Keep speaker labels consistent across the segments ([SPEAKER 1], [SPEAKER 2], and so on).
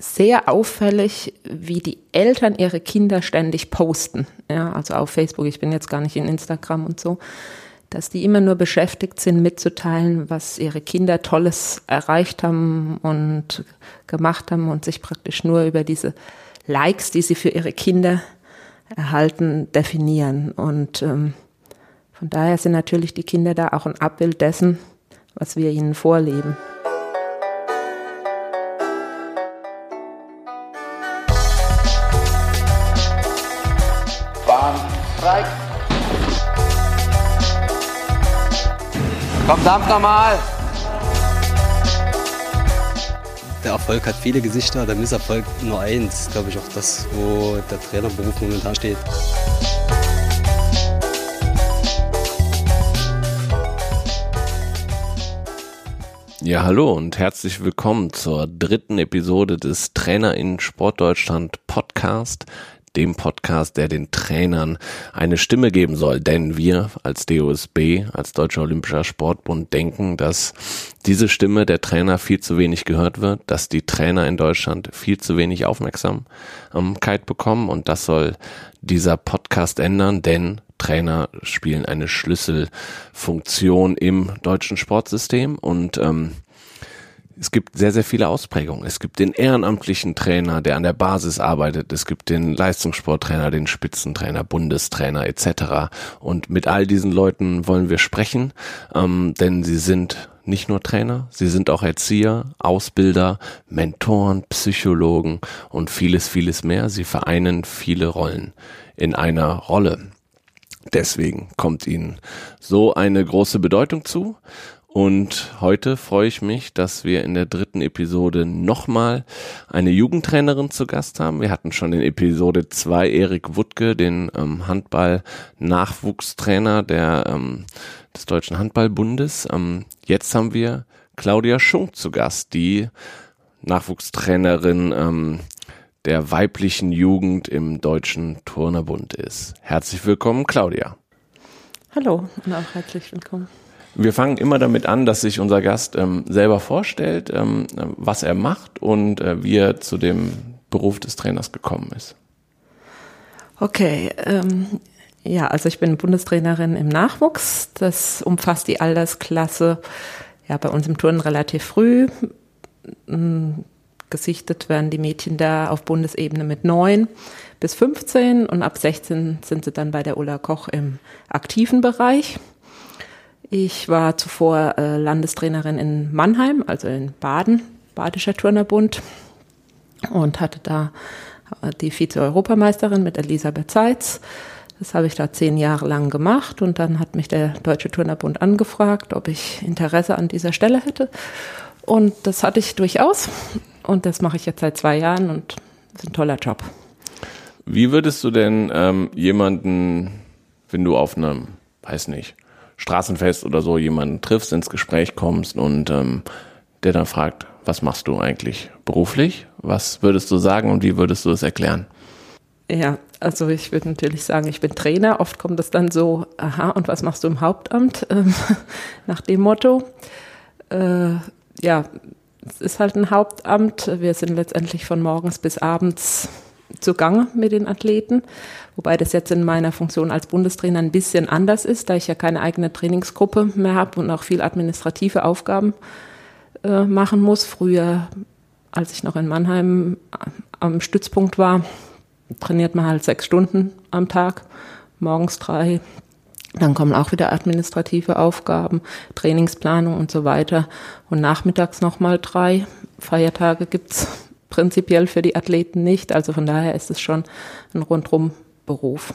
[SPEAKER 1] sehr auffällig, wie die Eltern ihre Kinder ständig posten. Ja, also auf Facebook, ich bin jetzt gar nicht in Instagram und so, dass die immer nur beschäftigt sind, mitzuteilen, was ihre Kinder Tolles erreicht haben und gemacht haben und sich praktisch nur über diese Likes, die sie für ihre Kinder erhalten, definieren. Und ähm, von daher sind natürlich die Kinder da auch ein Abbild dessen, was wir ihnen vorleben.
[SPEAKER 2] Komm, dampf nochmal.
[SPEAKER 3] Der Erfolg hat viele Gesichter, der Misserfolg nur eins. Glaube ich auch das, wo der Trainerberuf momentan steht.
[SPEAKER 4] Ja, hallo und herzlich willkommen zur dritten Episode des Trainer in Sportdeutschland Podcast, dem Podcast, der den Trainern eine Stimme geben soll. Denn wir als DOSB, als Deutscher Olympischer Sportbund, denken, dass diese Stimme der Trainer viel zu wenig gehört wird, dass die Trainer in Deutschland viel zu wenig Aufmerksamkeit bekommen und das soll dieser Podcast ändern, denn Trainer spielen eine Schlüsselfunktion im deutschen Sportsystem und ähm, es gibt sehr, sehr viele Ausprägungen. Es gibt den ehrenamtlichen Trainer, der an der Basis arbeitet. Es gibt den Leistungssporttrainer, den Spitzentrainer, Bundestrainer etc. Und mit all diesen Leuten wollen wir sprechen, ähm, denn sie sind nicht nur Trainer, sie sind auch Erzieher, Ausbilder, Mentoren, Psychologen und vieles, vieles mehr. Sie vereinen viele Rollen in einer Rolle. Deswegen kommt ihnen so eine große Bedeutung zu. Und heute freue ich mich, dass wir in der dritten Episode nochmal eine Jugendtrainerin zu Gast haben. Wir hatten schon in Episode zwei Erik Wuttke, den ähm, Handball-Nachwuchstrainer ähm, des Deutschen Handballbundes. Ähm, jetzt haben wir Claudia Schunk zu Gast, die Nachwuchstrainerin ähm, der weiblichen Jugend im Deutschen Turnerbund ist. Herzlich willkommen, Claudia.
[SPEAKER 1] Hallo und auch herzlich willkommen.
[SPEAKER 4] Wir fangen immer damit an, dass sich unser Gast ähm, selber vorstellt, ähm, was er macht und äh, wie er zu dem Beruf des Trainers gekommen ist.
[SPEAKER 1] Okay, ähm, ja, also ich bin Bundestrainerin im Nachwuchs. Das umfasst die Altersklasse, ja, bei uns im Turnen relativ früh. Ähm, gesichtet werden die Mädchen da auf Bundesebene mit neun bis 15 und ab 16 sind sie dann bei der Ulla Koch im aktiven Bereich. Ich war zuvor äh, Landestrainerin in Mannheim, also in Baden, Badischer Turnerbund und hatte da äh, die Vize-Europameisterin mit Elisabeth Seitz. Das habe ich da zehn Jahre lang gemacht und dann hat mich der Deutsche Turnerbund angefragt, ob ich Interesse an dieser Stelle hätte. Und das hatte ich durchaus und das mache ich jetzt seit zwei Jahren und ist ein toller Job.
[SPEAKER 4] Wie würdest du denn ähm, jemanden, wenn du auf einem, weiß nicht, Straßenfest oder so jemanden triffst, ins Gespräch kommst und ähm, der dann fragt, was machst du eigentlich beruflich? Was würdest du sagen und wie würdest du es erklären?
[SPEAKER 1] Ja, also ich würde natürlich sagen, ich bin Trainer. Oft kommt das dann so, aha, und was machst du im Hauptamt? Ähm, nach dem Motto. Äh, ja, es ist halt ein Hauptamt. Wir sind letztendlich von morgens bis abends zugange mit den Athleten, wobei das jetzt in meiner Funktion als Bundestrainer ein bisschen anders ist, da ich ja keine eigene Trainingsgruppe mehr habe und auch viel administrative Aufgaben äh, machen muss. Früher, als ich noch in Mannheim am Stützpunkt war, trainiert man halt sechs Stunden am Tag, morgens drei, dann kommen auch wieder administrative Aufgaben, Trainingsplanung und so weiter. Und nachmittags nochmal drei. Feiertage gibt's prinzipiell für die Athleten nicht. Also von daher ist es schon ein rundrum Beruf.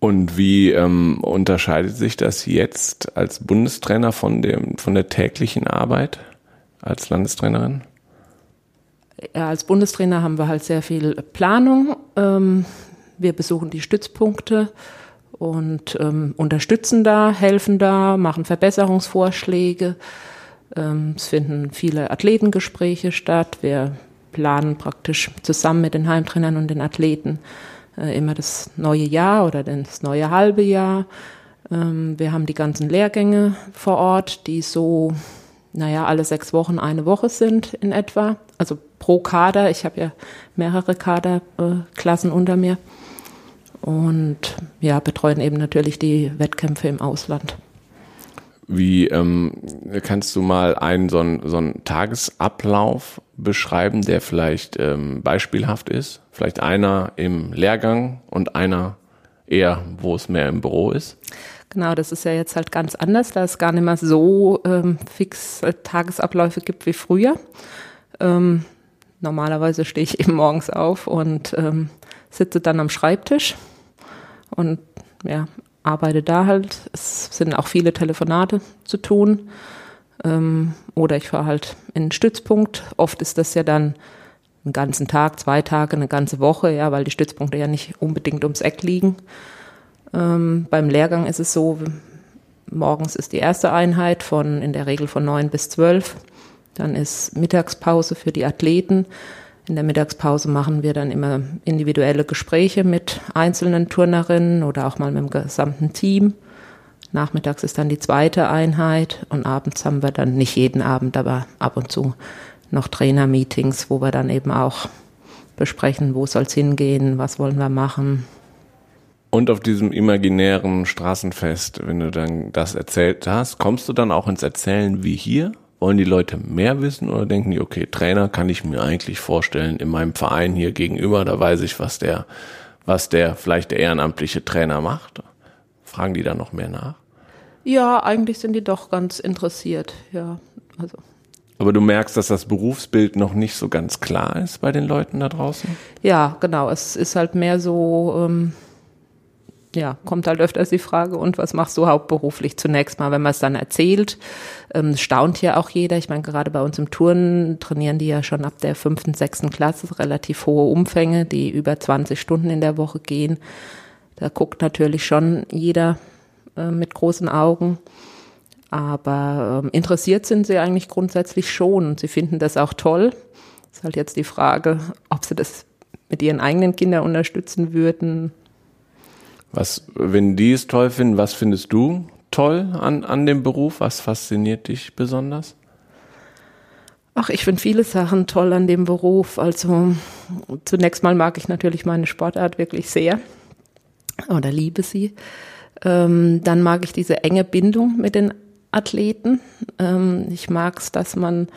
[SPEAKER 4] Und wie ähm, unterscheidet sich das jetzt als Bundestrainer von dem von der täglichen Arbeit als Landestrainerin?
[SPEAKER 1] Ja, als Bundestrainer haben wir halt sehr viel Planung. Ähm, wir besuchen die Stützpunkte und ähm, unterstützen da, helfen da, machen Verbesserungsvorschläge. Ähm, es finden viele Athletengespräche statt. Wir planen praktisch zusammen mit den Heimtrainern und den Athleten äh, immer das neue Jahr oder das neue halbe Jahr. Ähm, wir haben die ganzen Lehrgänge vor Ort, die so naja, alle sechs Wochen eine Woche sind in etwa. Also pro Kader. Ich habe ja mehrere Kaderklassen äh, unter mir. Und ja, betreuen eben natürlich die Wettkämpfe im Ausland.
[SPEAKER 4] Wie ähm, kannst du mal einen so einen, so einen Tagesablauf beschreiben, der vielleicht ähm, beispielhaft ist? Vielleicht einer im Lehrgang und einer eher, wo es mehr im Büro ist?
[SPEAKER 1] Genau, das ist ja jetzt halt ganz anders, da es gar nicht mehr so ähm, fix äh, Tagesabläufe gibt wie früher. Ähm, normalerweise stehe ich eben morgens auf und ähm, sitze dann am Schreibtisch und ja, arbeite da halt. Es sind auch viele Telefonate zu tun. Ähm, oder ich fahre halt in einen Stützpunkt. Oft ist das ja dann einen ganzen Tag, zwei Tage, eine ganze Woche, ja, weil die Stützpunkte ja nicht unbedingt ums Eck liegen. Ähm, beim Lehrgang ist es so, morgens ist die erste Einheit von in der Regel von neun bis zwölf. Dann ist Mittagspause für die Athleten. In der Mittagspause machen wir dann immer individuelle Gespräche mit einzelnen Turnerinnen oder auch mal mit dem gesamten Team. Nachmittags ist dann die zweite Einheit und abends haben wir dann nicht jeden Abend, aber ab und zu noch Trainermeetings, wo wir dann eben auch besprechen, wo soll es hingehen, was wollen wir machen.
[SPEAKER 4] Und auf diesem imaginären Straßenfest, wenn du dann das erzählt hast, kommst du dann auch ins Erzählen wie hier? Wollen die Leute mehr wissen oder denken die, okay, Trainer kann ich mir eigentlich vorstellen in meinem Verein hier gegenüber, da weiß ich, was der, was der vielleicht der ehrenamtliche Trainer macht? Fragen die da noch mehr nach?
[SPEAKER 1] Ja, eigentlich sind die doch ganz interessiert, ja. Also.
[SPEAKER 4] Aber du merkst, dass das Berufsbild noch nicht so ganz klar ist bei den Leuten da draußen?
[SPEAKER 1] Ja, genau. Es ist halt mehr so, ähm, ja, kommt halt öfters die Frage, und was machst du hauptberuflich zunächst mal, wenn man es dann erzählt? Ähm, staunt ja auch jeder. Ich meine, gerade bei uns im Turnen trainieren die ja schon ab der fünften, sechsten Klasse relativ hohe Umfänge, die über 20 Stunden in der Woche gehen. Da guckt natürlich schon jeder äh, mit großen Augen. Aber ähm, interessiert sind sie eigentlich grundsätzlich schon und sie finden das auch toll. Ist halt jetzt die Frage, ob sie das mit ihren eigenen Kindern unterstützen würden
[SPEAKER 4] was, wenn die es toll finden, was findest du toll an, an dem Beruf? Was fasziniert dich besonders?
[SPEAKER 1] Ach, ich finde viele Sachen toll an dem Beruf. Also zunächst mal mag ich natürlich meine Sportart wirklich sehr oder liebe sie. Ähm, dann mag ich diese enge Bindung mit den Athleten. Ähm, ich mag es, dass man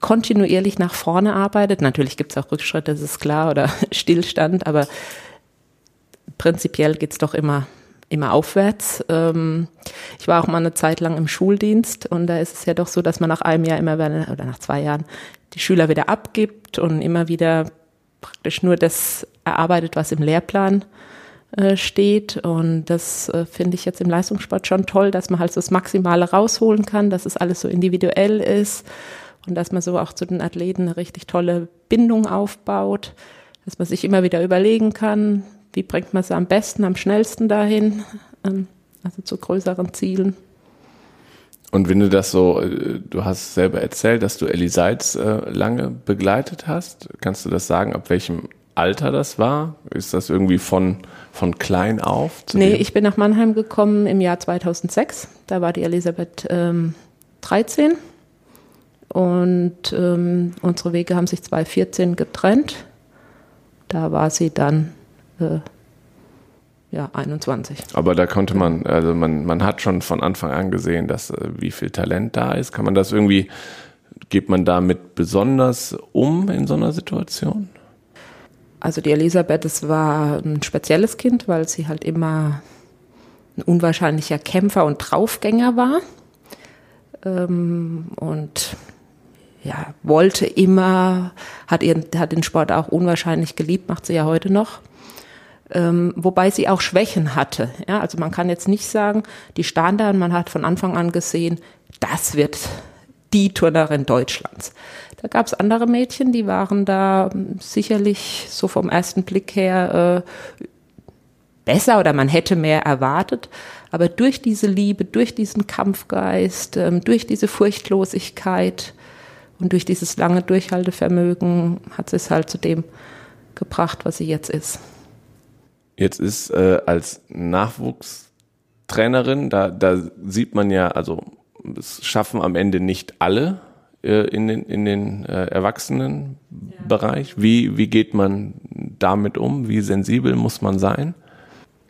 [SPEAKER 1] kontinuierlich nach vorne arbeitet. Natürlich gibt es auch Rückschritte, das ist klar, oder Stillstand, aber prinzipiell geht's doch immer immer aufwärts. Ähm, ich war auch mal eine Zeit lang im Schuldienst und da ist es ja doch so, dass man nach einem Jahr immer oder nach zwei Jahren die Schüler wieder abgibt und immer wieder praktisch nur das erarbeitet, was im Lehrplan äh, steht. Und das äh, finde ich jetzt im Leistungssport schon toll, dass man halt so das Maximale rausholen kann, dass es alles so individuell ist und dass man so auch zu den Athleten eine richtig tolle Bindung aufbaut, dass man sich immer wieder überlegen kann, wie bringt man sie am besten, am schnellsten dahin, ähm, also zu größeren Zielen.
[SPEAKER 4] Und wenn du das so, äh, du hast selber erzählt, dass du Ellie Seitz äh, lange begleitet hast, kannst du das sagen, ab welchem Alter das war? Ist das irgendwie von, von klein auf?
[SPEAKER 1] nee, dem? ich bin nach Mannheim gekommen im Jahr 2006. Da war die Elisabeth ähm, 13 und ähm, unsere Wege haben sich 2014 getrennt. Da war sie dann äh, ja, 21.
[SPEAKER 4] Aber da konnte man, also man, man hat schon von Anfang an gesehen, dass äh, wie viel Talent da ist. Kann man das irgendwie, geht man damit besonders um in so einer Situation?
[SPEAKER 1] Also die Elisabeth, das war ein spezielles Kind, weil sie halt immer ein unwahrscheinlicher Kämpfer und Draufgänger war. Ähm, und ja, wollte immer, hat, ihren, hat den Sport auch unwahrscheinlich geliebt, macht sie ja heute noch ähm, wobei sie auch Schwächen hatte. Ja, also man kann jetzt nicht sagen, die Standard, man hat von Anfang an gesehen, das wird die Turnerin Deutschlands. Da gab es andere Mädchen, die waren da sicherlich so vom ersten Blick her äh, besser oder man hätte mehr erwartet. Aber durch diese Liebe, durch diesen Kampfgeist, ähm, durch diese Furchtlosigkeit und durch dieses lange Durchhaltevermögen hat sie es halt zu dem gebracht, was sie jetzt ist.
[SPEAKER 4] Jetzt ist äh, als Nachwuchstrainerin, da, da sieht man ja, also es schaffen am Ende nicht alle äh, in den, in den äh, Erwachsenenbereich. Ja. Wie, wie geht man damit um? Wie sensibel muss man sein?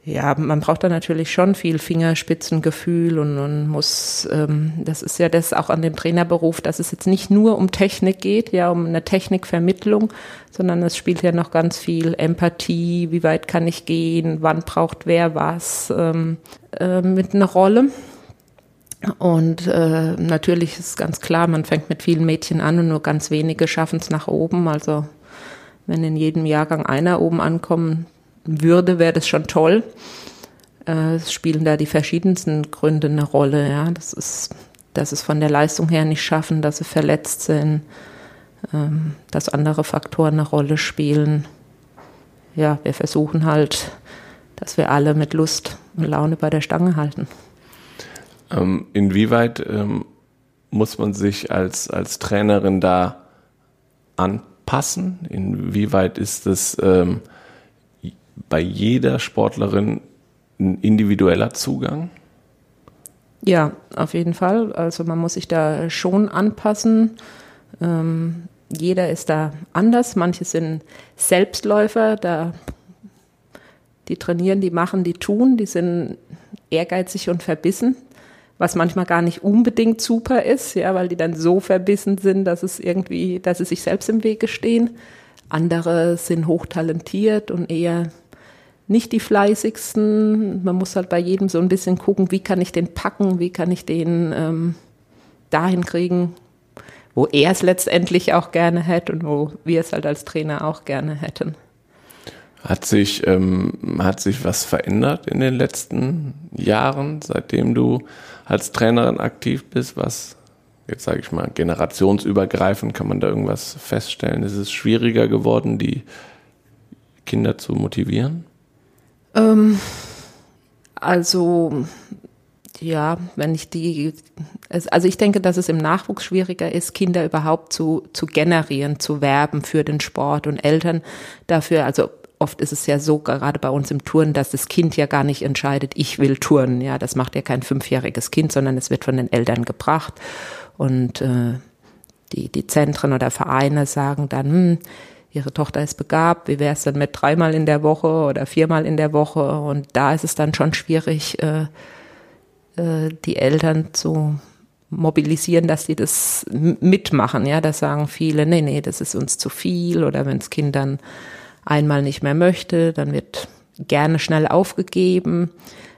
[SPEAKER 1] Ja, man braucht da natürlich schon viel Fingerspitzengefühl und, und muss, ähm, das ist ja das auch an dem Trainerberuf, dass es jetzt nicht nur um Technik geht, ja, um eine Technikvermittlung, sondern es spielt ja noch ganz viel Empathie, wie weit kann ich gehen, wann braucht wer was ähm, äh, mit einer Rolle. Und äh, natürlich ist ganz klar, man fängt mit vielen Mädchen an und nur ganz wenige schaffen es nach oben. Also wenn in jedem Jahrgang einer oben ankommen würde, wäre das schon toll. Äh, es spielen da die verschiedensten Gründe eine Rolle. Ja, das ist, dass es von der Leistung her nicht schaffen, dass sie verletzt sind, ähm, dass andere Faktoren eine Rolle spielen. Ja, wir versuchen halt, dass wir alle mit Lust und Laune bei der Stange halten.
[SPEAKER 4] Ähm, inwieweit ähm, muss man sich als, als Trainerin da anpassen? Inwieweit ist es ähm, bei jeder Sportlerin ein individueller Zugang?
[SPEAKER 1] Ja, auf jeden Fall. Also man muss sich da schon anpassen. Ähm, jeder ist da anders. Manche sind Selbstläufer, da die trainieren, die machen, die tun, die sind ehrgeizig und verbissen, was manchmal gar nicht unbedingt super ist, ja, weil die dann so verbissen sind, dass es irgendwie, dass sie sich selbst im Wege stehen. Andere sind hochtalentiert und eher nicht die fleißigsten. Man muss halt bei jedem so ein bisschen gucken, wie kann ich den packen, wie kann ich den ähm, dahin kriegen, wo er es letztendlich auch gerne hätte und wo wir es halt als Trainer auch gerne hätten.
[SPEAKER 4] Hat sich, ähm, hat sich was verändert in den letzten Jahren, seitdem du als Trainerin aktiv bist? Was, jetzt sage ich mal, generationsübergreifend, kann man da irgendwas feststellen? Ist es schwieriger geworden, die Kinder zu motivieren?
[SPEAKER 1] Ähm, also ja, wenn ich die, also ich denke, dass es im Nachwuchs schwieriger ist, Kinder überhaupt zu, zu generieren, zu werben für den Sport und Eltern dafür, also oft ist es ja so, gerade bei uns im Turnen, dass das Kind ja gar nicht entscheidet, ich will turnen. Ja, das macht ja kein fünfjähriges Kind, sondern es wird von den Eltern gebracht. Und äh, die, die Zentren oder Vereine sagen dann, hm, ihre Tochter ist begabt, wie wäre es denn mit dreimal in der Woche oder viermal in der Woche? Und da ist es dann schon schwierig, äh, äh, die Eltern zu mobilisieren, dass sie das mitmachen. Ja, das sagen viele, nee, nee, das ist uns zu viel. Oder wenn das Kind dann einmal nicht mehr möchte, dann wird gerne schnell aufgegeben.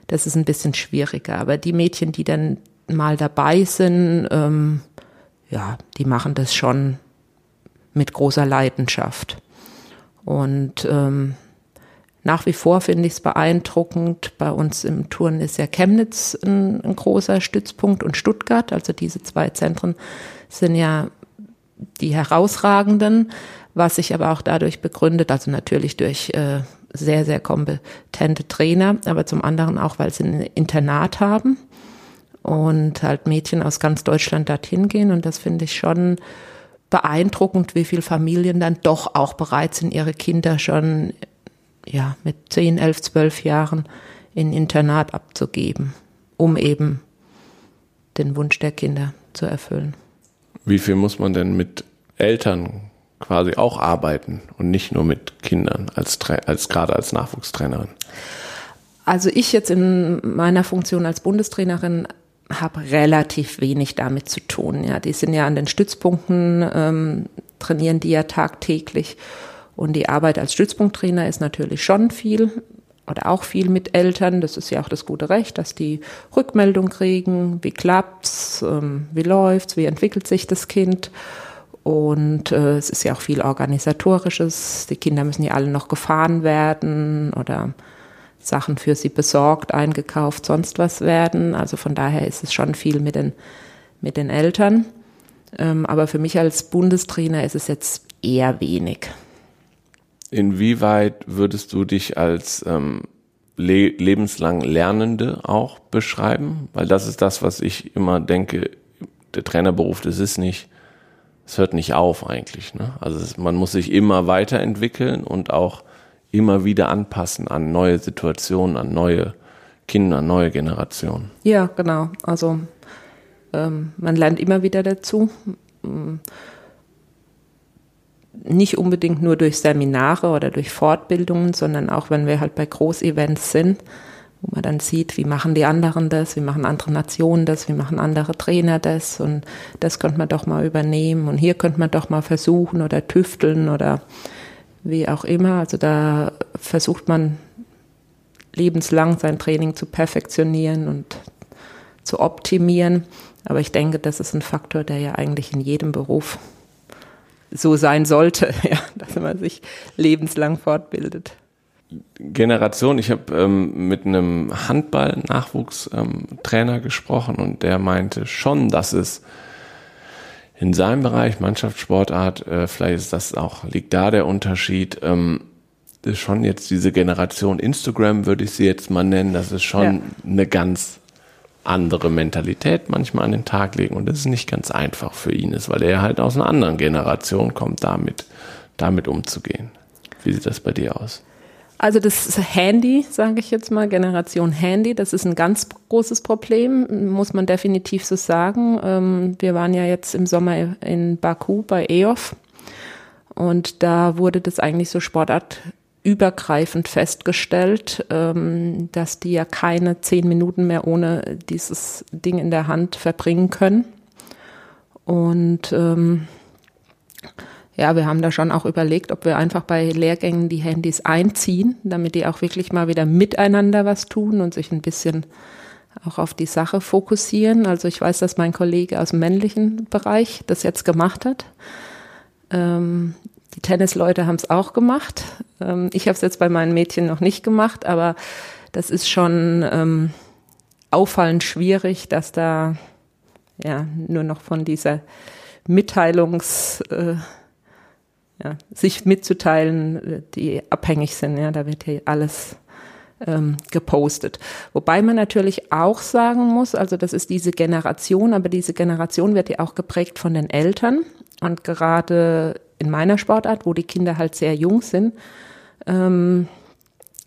[SPEAKER 1] Das ist ein bisschen schwieriger. Aber die Mädchen, die dann mal dabei sind, ähm, ja, die machen das schon mit großer Leidenschaft. Und ähm, nach wie vor finde ich es beeindruckend. Bei uns im Turnen ist ja Chemnitz ein, ein, großer Stützpunkt und Stuttgart. Also diese zwei Zentren sind ja die herausragenden, was sich aber auch dadurch begründet, also natürlich durch äh, sehr, sehr kompetente Trainer, aber zum anderen auch, weil sie ein Internat haben und halt Mädchen aus ganz Deutschland dorthin gehen. Und das finde ich schon beeindruckend, wie viele Familien dann doch auch bereit sind, ihre Kinder schon ja, mit 10, 11, 12 Jahren in Internat abzugeben, um eben den Wunsch der Kinder zu erfüllen.
[SPEAKER 4] Wie viel muss man denn mit Eltern quasi auch arbeiten und nicht nur mit Kindern als, als gerade als Nachwuchstrainerin?
[SPEAKER 1] Also ich jetzt in meiner Funktion als Bundestrainerin habe relativ wenig damit zu tun. Ja, die sind ja an den Stützpunkten, ähm, trainieren die ja tagtäglich. Und die Arbeit als Stützpunkttrainer ist natürlich schon viel oder auch viel mit Eltern. Das ist ja auch das gute Recht, dass die Rückmeldung kriegen, wie klappt's, ähm, wie läuft's, wie entwickelt sich das Kind. Und äh, es ist ja auch viel organisatorisches. Die Kinder müssen ja alle noch gefahren werden oder Sachen für sie besorgt, eingekauft, sonst was werden. Also von daher ist es schon viel mit den, mit den Eltern. Ähm, aber für mich als Bundestrainer ist es jetzt eher wenig.
[SPEAKER 4] Inwieweit würdest du dich als ähm, le lebenslang Lernende auch beschreiben? Weil das ist das, was ich immer denke, der Trainerberuf, das ist nicht, es hört nicht auf eigentlich. Ne? Also es, man muss sich immer weiterentwickeln und auch immer wieder anpassen an neue Situationen, an neue Kinder, neue Generationen.
[SPEAKER 1] Ja, genau. Also ähm, man lernt immer wieder dazu. Mm. Nicht unbedingt nur durch Seminare oder durch Fortbildungen, sondern auch wenn wir halt bei Großevents sind, wo man dann sieht, wie machen die anderen das, wie machen andere Nationen das, wie machen andere Trainer das und das könnte man doch mal übernehmen und hier könnte man doch mal versuchen oder tüfteln oder wie auch immer. Also da versucht man lebenslang sein Training zu perfektionieren und zu optimieren. Aber ich denke, das ist ein Faktor, der ja eigentlich in jedem Beruf so sein sollte, ja, dass man sich lebenslang fortbildet.
[SPEAKER 4] Generation, ich habe ähm, mit einem Handball-Nachwuchstrainer ähm, gesprochen und der meinte schon, dass es in seinem Bereich Mannschaftssportart, äh, vielleicht ist das auch, liegt da der Unterschied, ähm, ist schon jetzt diese Generation Instagram, würde ich sie jetzt mal nennen, das ist schon ja. eine ganz andere Mentalität manchmal an den Tag legen und das ist nicht ganz einfach für ihn ist, weil er halt aus einer anderen Generation kommt, damit, damit umzugehen. Wie sieht das bei dir aus?
[SPEAKER 1] Also das Handy, sage ich jetzt mal, Generation Handy, das ist ein ganz großes Problem, muss man definitiv so sagen. Ähm, wir waren ja jetzt im Sommer in Baku bei EOF und da wurde das eigentlich so sportartübergreifend festgestellt, ähm, dass die ja keine zehn Minuten mehr ohne dieses Ding in der Hand verbringen können. Und ähm, ja, wir haben da schon auch überlegt, ob wir einfach bei Lehrgängen die Handys einziehen, damit die auch wirklich mal wieder miteinander was tun und sich ein bisschen auch auf die Sache fokussieren. Also ich weiß, dass mein Kollege aus dem männlichen Bereich das jetzt gemacht hat. Ähm, die Tennisleute haben es auch gemacht. Ähm, ich habe es jetzt bei meinen Mädchen noch nicht gemacht, aber das ist schon ähm, auffallend schwierig, dass da ja nur noch von dieser Mitteilungs äh, ja, sich mitzuteilen, die abhängig sind. Ja, da wird hier alles ähm, gepostet. Wobei man natürlich auch sagen muss, also das ist diese Generation, aber diese Generation wird ja auch geprägt von den Eltern. Und gerade in meiner Sportart, wo die Kinder halt sehr jung sind, ähm,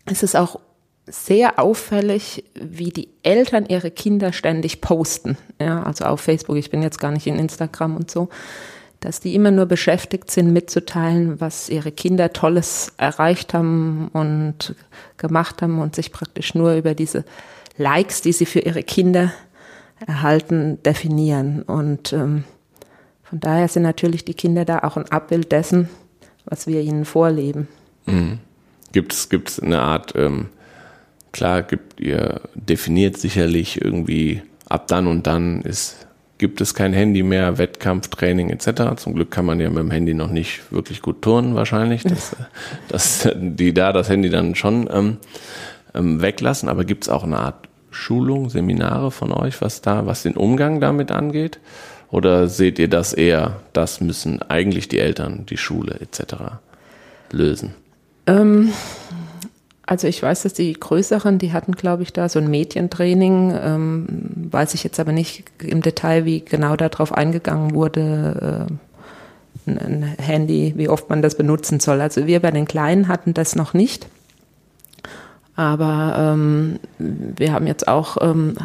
[SPEAKER 1] ist es auch sehr auffällig, wie die Eltern ihre Kinder ständig posten. Ja, also auf Facebook, ich bin jetzt gar nicht in Instagram und so dass die immer nur beschäftigt sind, mitzuteilen, was ihre Kinder Tolles erreicht haben und gemacht haben und sich praktisch nur über diese Likes, die sie für ihre Kinder erhalten, definieren. Und ähm, von daher sind natürlich die Kinder da auch ein Abbild dessen, was wir ihnen vorleben.
[SPEAKER 4] Mhm. Gibt es eine Art, ähm, klar, gibt ihr definiert sicherlich irgendwie ab dann und dann ist gibt es kein Handy mehr, Wettkampftraining etc. Zum Glück kann man ja mit dem Handy noch nicht wirklich gut turnen wahrscheinlich, dass, dass die da das Handy dann schon ähm, ähm, weglassen. Aber gibt es auch eine Art Schulung, Seminare von euch, was da, was den Umgang damit angeht? Oder seht ihr das eher, das müssen eigentlich die Eltern, die Schule etc. lösen?
[SPEAKER 1] Ähm, also ich weiß, dass die größeren, die hatten, glaube ich, da so ein Medientraining, ähm, weiß ich jetzt aber nicht im Detail, wie genau darauf eingegangen wurde, äh, ein Handy, wie oft man das benutzen soll. Also wir bei den Kleinen hatten das noch nicht. Aber ähm, wir haben jetzt auch ähm,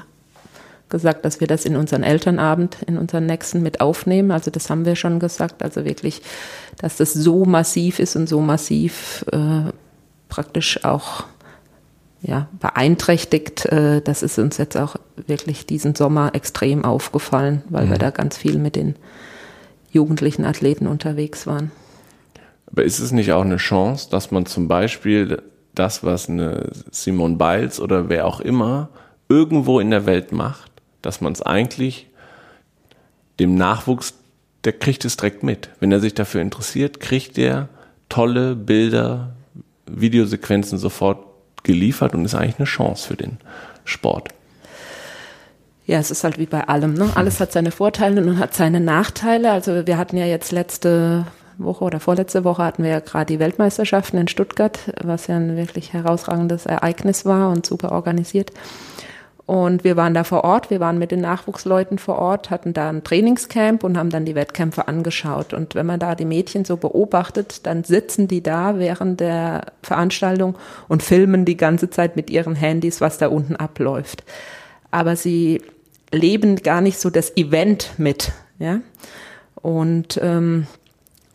[SPEAKER 1] gesagt, dass wir das in unseren Elternabend, in unseren nächsten mit aufnehmen. Also das haben wir schon gesagt. Also wirklich, dass das so massiv ist und so massiv äh, praktisch auch ja, beeinträchtigt. Äh, das ist uns jetzt auch wirklich diesen Sommer extrem aufgefallen, weil mhm. wir da ganz viel mit den jugendlichen Athleten unterwegs waren.
[SPEAKER 4] Aber ist es nicht auch eine Chance, dass man zum Beispiel das, was eine Simone Biles oder wer auch immer irgendwo in der Welt macht, dass man es eigentlich dem Nachwuchs, der kriegt es direkt mit. Wenn er sich dafür interessiert, kriegt er tolle Bilder, Videosequenzen sofort geliefert und ist eigentlich eine Chance für den Sport.
[SPEAKER 1] Ja, es ist halt wie bei allem. Ne? Alles hat seine Vorteile und hat seine Nachteile. Also wir hatten ja jetzt letzte Woche oder vorletzte Woche hatten wir ja gerade die Weltmeisterschaften in Stuttgart, was ja ein wirklich herausragendes Ereignis war und super organisiert. Und wir waren da vor Ort, wir waren mit den Nachwuchsleuten vor Ort, hatten da ein Trainingscamp und haben dann die Wettkämpfe angeschaut. Und wenn man da die Mädchen so beobachtet, dann sitzen die da während der Veranstaltung und filmen die ganze Zeit mit ihren Handys, was da unten abläuft. Aber sie leben gar nicht so das Event mit, ja. Und ähm,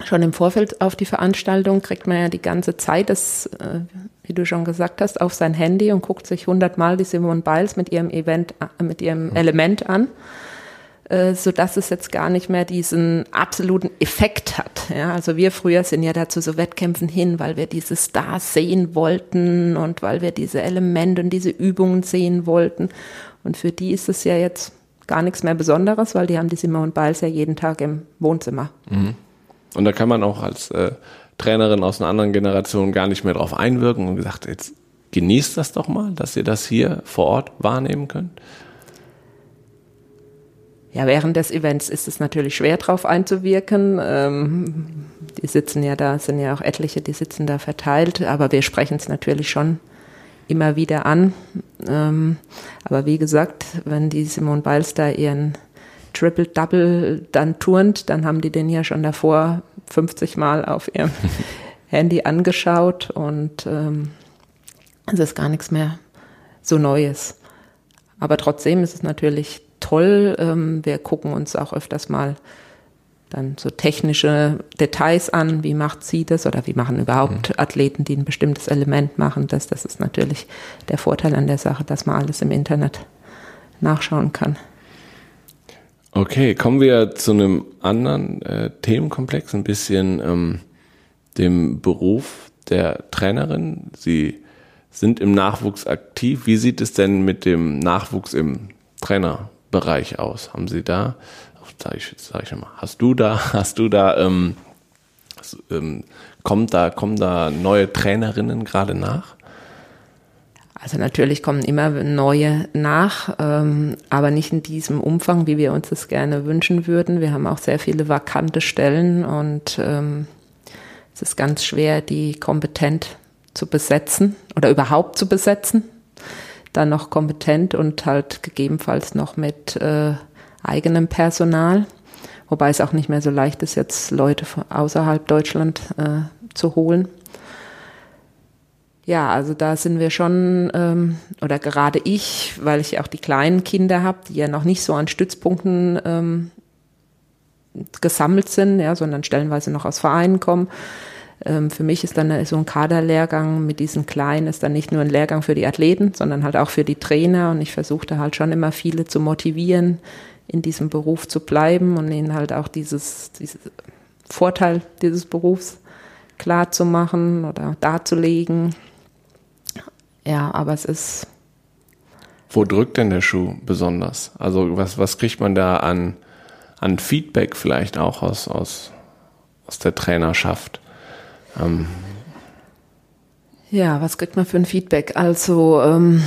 [SPEAKER 1] schon im Vorfeld auf die Veranstaltung kriegt man ja die ganze Zeit das, äh, wie du schon gesagt hast, auf sein Handy und guckt sich hundertmal die Simone Biles mit ihrem Event, äh, mit ihrem Element an, äh, so dass es jetzt gar nicht mehr diesen absoluten Effekt hat. Ja, also wir früher sind ja dazu so Wettkämpfen hin, weil wir diese Stars sehen wollten und weil wir diese Elemente und diese Übungen sehen wollten. Und für die ist es ja jetzt gar nichts mehr Besonderes, weil die haben die Simone Biles ja jeden Tag im Wohnzimmer.
[SPEAKER 4] Mhm. Und da kann man auch als äh, Trainerin aus einer anderen Generation gar nicht mehr drauf einwirken und gesagt, jetzt genießt das doch mal, dass ihr das hier vor Ort wahrnehmen könnt.
[SPEAKER 1] Ja, während des Events ist es natürlich schwer drauf einzuwirken. Ähm, die sitzen ja da, sind ja auch etliche, die sitzen da verteilt, aber wir sprechen es natürlich schon immer wieder an. Ähm, aber wie gesagt, wenn die Simone Biles da ihren Triple-Double dann turnt, dann haben die den ja schon davor 50 Mal auf ihrem Handy angeschaut und ähm, es ist gar nichts mehr so Neues. Aber trotzdem ist es natürlich toll. Ähm, wir gucken uns auch öfters mal dann so technische Details an, wie macht sie das oder wie machen überhaupt mhm. Athleten, die ein bestimmtes Element machen. Das, das ist natürlich der Vorteil an der Sache, dass man alles im Internet nachschauen kann.
[SPEAKER 4] Okay, kommen wir zu einem anderen äh, Themenkomplex, ein bisschen ähm, dem Beruf der Trainerin. Sie sind im Nachwuchs aktiv. Wie sieht es denn mit dem Nachwuchs im Trainerbereich aus? Haben Sie da, sag ich, sag ich mal, hast du da, hast du da, ähm, ähm, kommt da, kommen da neue Trainerinnen gerade nach?
[SPEAKER 1] Also natürlich kommen immer neue nach, ähm, aber nicht in diesem Umfang, wie wir uns das gerne wünschen würden. Wir haben auch sehr viele vakante Stellen und ähm, es ist ganz schwer, die kompetent zu besetzen oder überhaupt zu besetzen. Dann noch kompetent und halt gegebenenfalls noch mit äh, eigenem Personal, wobei es auch nicht mehr so leicht ist, jetzt Leute außerhalb Deutschland äh, zu holen ja, also da sind wir schon, ähm, oder gerade ich, weil ich auch die kleinen Kinder habe, die ja noch nicht so an Stützpunkten ähm, gesammelt sind, ja, sondern stellenweise noch aus Vereinen kommen. Ähm, für mich ist dann so ein Kaderlehrgang mit diesen Kleinen ist dann nicht nur ein Lehrgang für die Athleten, sondern halt auch für die Trainer. Und ich versuche da halt schon immer viele zu motivieren, in diesem Beruf zu bleiben und ihnen halt auch dieses, dieses Vorteil dieses Berufs klar zu machen oder darzulegen. Ja, aber es ist.
[SPEAKER 4] Wo drückt denn der Schuh besonders? Also was, was kriegt man da an, an Feedback vielleicht auch aus, aus, aus der Trainerschaft? Ähm.
[SPEAKER 1] Ja, was kriegt man für ein Feedback? Also ähm,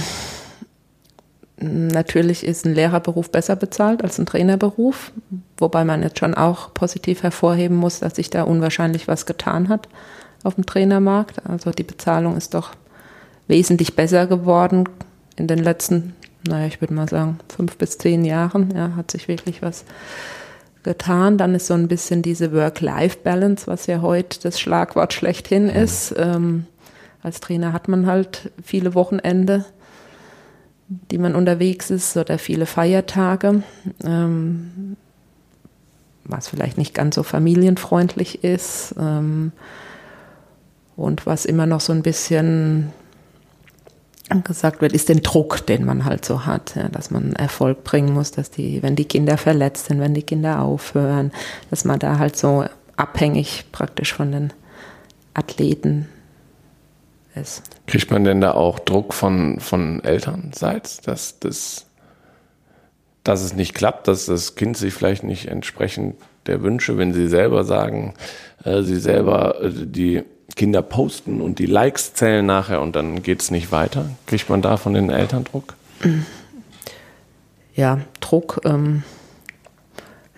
[SPEAKER 1] natürlich ist ein Lehrerberuf besser bezahlt als ein Trainerberuf, wobei man jetzt schon auch positiv hervorheben muss, dass sich da unwahrscheinlich was getan hat auf dem Trainermarkt. Also die Bezahlung ist doch wesentlich besser geworden in den letzten, naja, ich würde mal sagen, fünf bis zehn Jahren. Ja, hat sich wirklich was getan. Dann ist so ein bisschen diese Work-Life-Balance, was ja heute das Schlagwort schlechthin ist. Ähm, als Trainer hat man halt viele Wochenende, die man unterwegs ist oder viele Feiertage, ähm, was vielleicht nicht ganz so familienfreundlich ist ähm, und was immer noch so ein bisschen gesagt wird, ist den Druck, den man halt so hat, ja, dass man Erfolg bringen muss, dass die, wenn die Kinder verletzt sind, wenn die Kinder aufhören, dass man da halt so abhängig praktisch von den Athleten ist.
[SPEAKER 4] Kriegt man denn da auch Druck von, von Elternseits, dass das, dass es nicht klappt, dass das Kind sich vielleicht nicht entsprechend der Wünsche, wenn sie selber sagen, äh, sie selber äh, die Kinder posten und die Likes zählen nachher und dann geht es nicht weiter? Kriegt man da von den Eltern Druck?
[SPEAKER 1] Ja, Druck, ähm,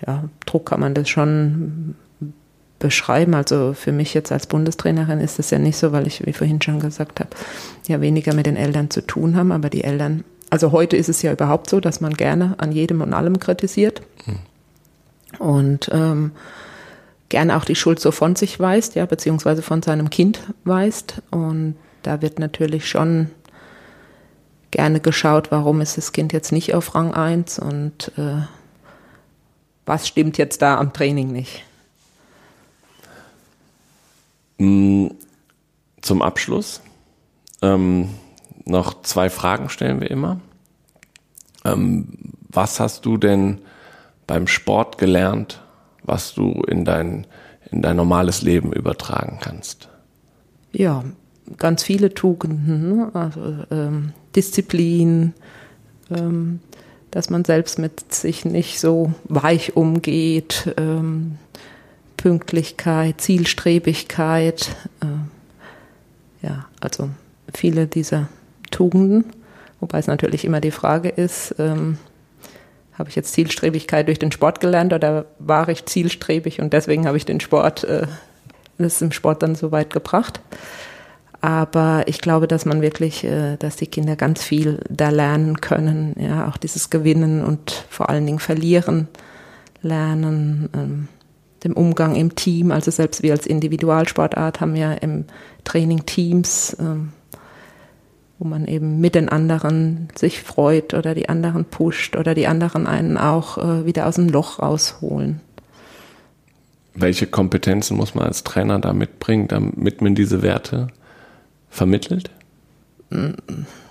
[SPEAKER 1] ja, Druck kann man das schon beschreiben. Also für mich jetzt als Bundestrainerin ist es ja nicht so, weil ich, wie vorhin schon gesagt habe, ja weniger mit den Eltern zu tun haben, aber die Eltern, also heute ist es ja überhaupt so, dass man gerne an jedem und allem kritisiert. Hm. Und ähm, gerne auch die Schuld so von sich weist, ja, beziehungsweise von seinem Kind weist. Und da wird natürlich schon gerne geschaut, warum ist das Kind jetzt nicht auf Rang 1 und äh, was stimmt jetzt da am Training nicht.
[SPEAKER 4] Mm, zum Abschluss ähm, noch zwei Fragen stellen wir immer. Ähm, was hast du denn beim Sport gelernt, was du in dein, in dein normales Leben übertragen kannst?
[SPEAKER 1] Ja, ganz viele Tugenden, ne? also ähm, Disziplin, ähm, dass man selbst mit sich nicht so weich umgeht, ähm, Pünktlichkeit, Zielstrebigkeit, äh, ja, also viele dieser Tugenden, wobei es natürlich immer die Frage ist, ähm, habe ich jetzt Zielstrebigkeit durch den Sport gelernt oder war ich zielstrebig und deswegen habe ich den Sport, äh, das im Sport dann so weit gebracht. Aber ich glaube, dass man wirklich, äh, dass die Kinder ganz viel da lernen können, ja, auch dieses Gewinnen und vor allen Dingen Verlieren lernen, ähm, dem Umgang im Team. Also selbst wir als Individualsportart haben ja im Training Teams, ähm, wo man eben mit den anderen sich freut oder die anderen pusht oder die anderen einen auch äh, wieder aus dem Loch rausholen.
[SPEAKER 4] Welche Kompetenzen muss man als Trainer da mitbringen, damit man diese Werte vermittelt?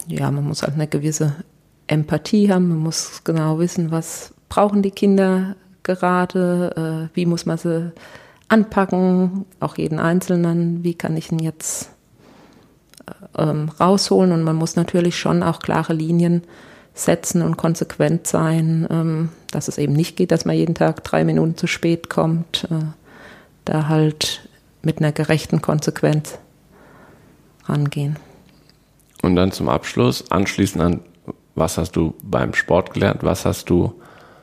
[SPEAKER 1] Ja, man muss halt eine gewisse Empathie haben, man muss genau wissen, was brauchen die Kinder gerade, äh, wie muss man sie anpacken, auch jeden Einzelnen, wie kann ich ihn jetzt ähm, rausholen und man muss natürlich schon auch klare Linien setzen und konsequent sein, ähm, dass es eben nicht geht, dass man jeden Tag drei Minuten zu spät kommt, äh, da halt mit einer gerechten Konsequenz rangehen.
[SPEAKER 4] Und dann zum Abschluss, anschließend an, was hast du beim Sport gelernt? Was hast du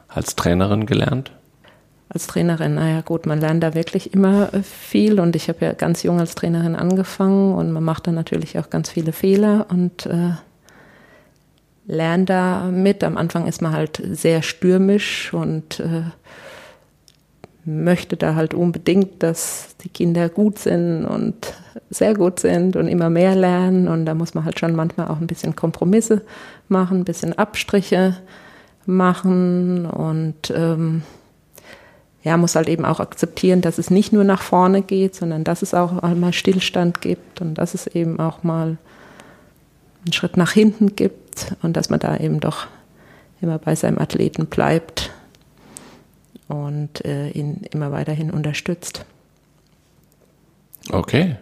[SPEAKER 4] als Trainerin gelernt?
[SPEAKER 1] Als Trainerin, naja gut, man lernt da wirklich immer äh, viel und ich habe ja ganz jung als Trainerin angefangen und man macht da natürlich auch ganz viele Fehler und äh, lernt da mit. Am Anfang ist man halt sehr stürmisch und äh, möchte da halt unbedingt, dass die Kinder gut sind und sehr gut sind und immer mehr lernen. Und da muss man halt schon manchmal auch ein bisschen Kompromisse machen, ein bisschen Abstriche machen und ähm, ja, muss halt eben auch akzeptieren, dass es nicht nur nach vorne geht, sondern dass es auch mal Stillstand gibt und dass es eben auch mal einen Schritt nach hinten gibt und dass man da eben doch immer bei seinem Athleten bleibt und äh, ihn immer weiterhin unterstützt.
[SPEAKER 4] Okay,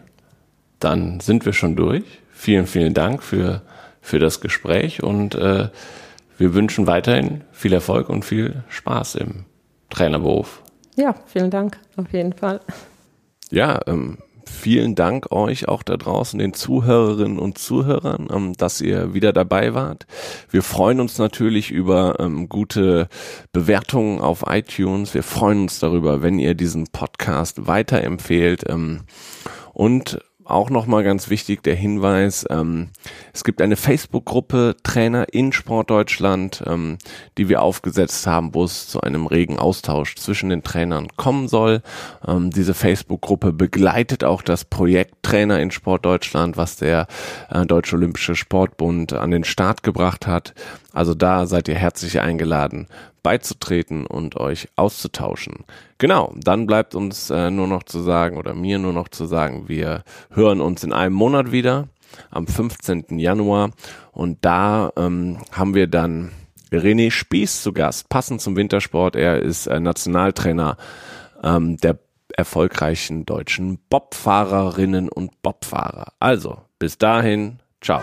[SPEAKER 4] dann sind wir schon durch. Vielen, vielen Dank für, für das Gespräch und äh, wir wünschen weiterhin viel Erfolg und viel Spaß im Trainerberuf.
[SPEAKER 1] Ja, vielen Dank, auf jeden Fall.
[SPEAKER 4] Ja, ähm, vielen Dank euch auch da draußen, den Zuhörerinnen und Zuhörern, ähm, dass ihr wieder dabei wart. Wir freuen uns natürlich über ähm, gute Bewertungen auf iTunes. Wir freuen uns darüber, wenn ihr diesen Podcast weiterempfehlt. Ähm, und auch nochmal ganz wichtig der Hinweis, ähm, es gibt eine Facebook-Gruppe Trainer in Sportdeutschland, ähm, die wir aufgesetzt haben, wo es zu einem regen Austausch zwischen den Trainern kommen soll. Ähm, diese Facebook-Gruppe begleitet auch das Projekt Trainer in Sportdeutschland, was der äh, Deutsche Olympische Sportbund an den Start gebracht hat. Also da seid ihr herzlich eingeladen, beizutreten und euch auszutauschen. Genau, dann bleibt uns äh, nur noch zu sagen oder mir nur noch zu sagen, wir hören uns in einem Monat wieder am 15. Januar und da ähm, haben wir dann René Spieß zu Gast, passend zum Wintersport. Er ist äh, Nationaltrainer ähm, der erfolgreichen deutschen Bobfahrerinnen und Bobfahrer. Also, bis dahin, ciao.